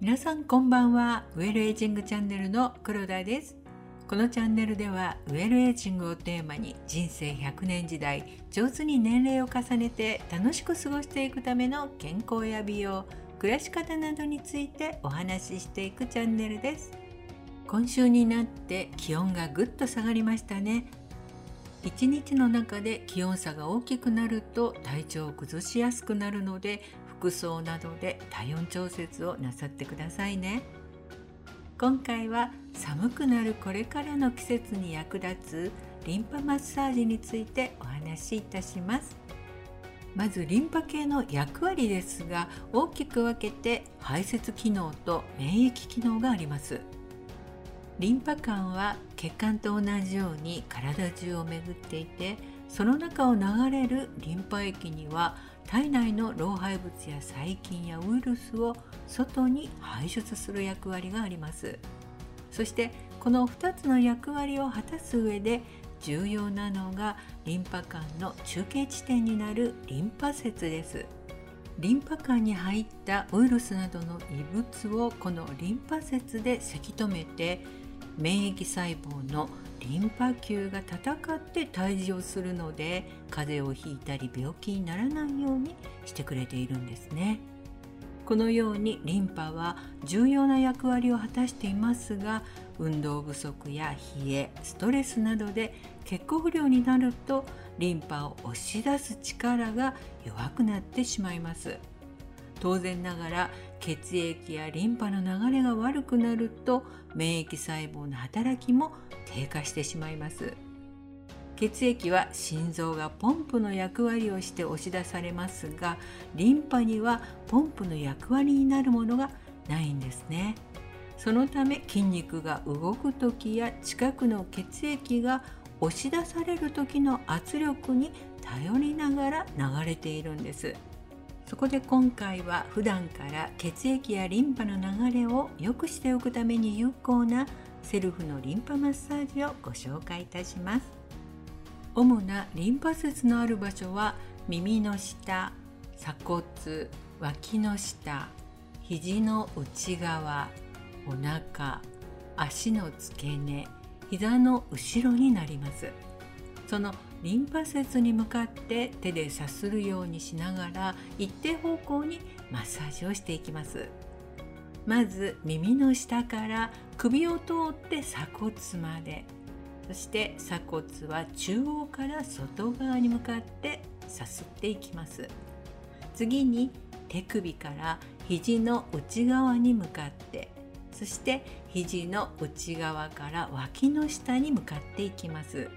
皆さんこんばんは。ウェルエイジングチャンネルの黒田です。このチャンネルではウェルエイジングをテーマに人生100年時代上手に年齢を重ねて楽しく過ごしていくための健康や美容暮らし方などについてお話ししていくチャンネルです。今週になって気温がぐっと下がりましたね。一日の中で気温差が大きくなると体調を崩しやすくなるので服装などで体温調節をなさってくださいね。今回は寒くなるこれからの季節に役立つリンパマッサージについてお話しいたします。まずリンパ系の役割ですが大きく分けて排泄機能と免疫機能があります。リンパ管は血管と同じように体中を巡っていてその中を流れるリンパ液には体内の老廃物や細菌やウイルスを外に排出する役割があります。そしてこの2つの役割を果たす上で重要なのがリンパ管の中継地点になるリンパ節です。リンパ管に入ったウイルスなどの異物をこのリンパ節でせき止めて免疫細胞のリンパ球が戦って退治をするので風邪をひいたり病気にならないようにしてくれているんですね。このようにリンパは重要な役割を果たしていますが運動不足や冷えストレスなどで血行不良になるとリンパを押し出す力が弱くなってしまいます。当然ながら血液やリンパの流れが悪くなると免疫細胞の働きも低下してしまいます。血液は心臓がポンプの役割をして押し出されますがリンパにはポンプの役割になるものがないんですね。そのため筋肉が動く時や近くの血液が押し出される時の圧力に頼りながら流れているんです。そこで今回は普段から血液やリンパの流れを良くしておくために有効なセルフのリンパマッサージをご紹介いたします。主なリンパ節のある場所は耳の下鎖骨脇の下肘の内側お腹足の付け根膝の後ろになります。そのリンパ節に向かって手でさするようにしながら一定方向にマッサージをしていきます。まず耳の下から首を通って鎖骨まで。そして鎖骨は中央から外側に向かってさすっていきます。次に手首から肘の内側に向かって。そして肘の内側から脇の下に向かっていきます。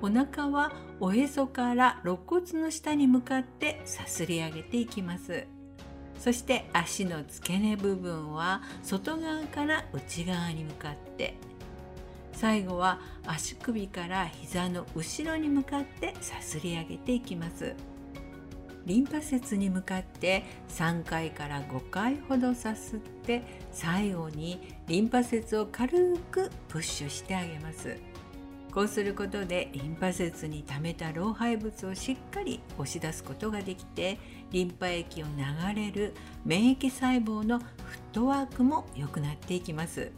お腹はおへそから肋骨の下に向かってさすり上げていきます。そして足の付け根部分は外側から内側に向かって。最後は足首から膝の後ろに向かってさすり上げていきます。リンパ節に向かって3回から5回ほどさすって最後にリンパ節を軽くプッシュしてあげます。こうすることでリンパ節に溜めた老廃物をしっかり押し出すことができてリンパ液を流れる免疫細胞のフットワークも良くなっていきます。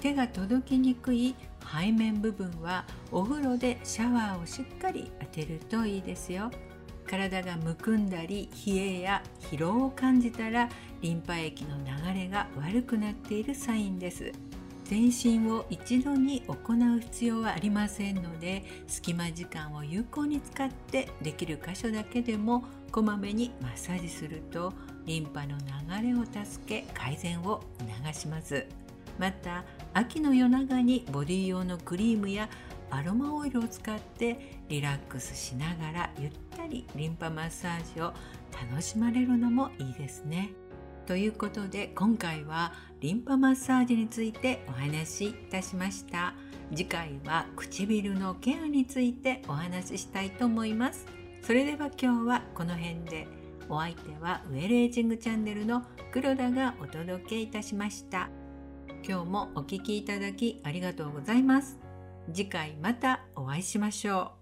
手が届きにくい背面部分はお風呂でシャワーをしっかり当てるといいですよ。体がむくんだり冷えや疲労を感じたらリンパ液の流れが悪くなっているサインです。全身を一度に行う必要はありませんので隙間時間を有効に使ってできる箇所だけでもこまめにマッサージするとリンパの流れを助け改善を促しますまた秋の夜長にボディ用のクリームやアロマオイルを使ってリラックスしながらゆったりリンパマッサージを楽しまれるのもいいですね。ということで今回はリンパマッサージについてお話しいたしました。次回は唇のケアについてお話ししたいと思います。それでは今日はこの辺で。お相手はウェルエイジングチャンネルの黒田がお届けいたしました。今日もお聴きいただきありがとうございます。次回またお会いしましょう。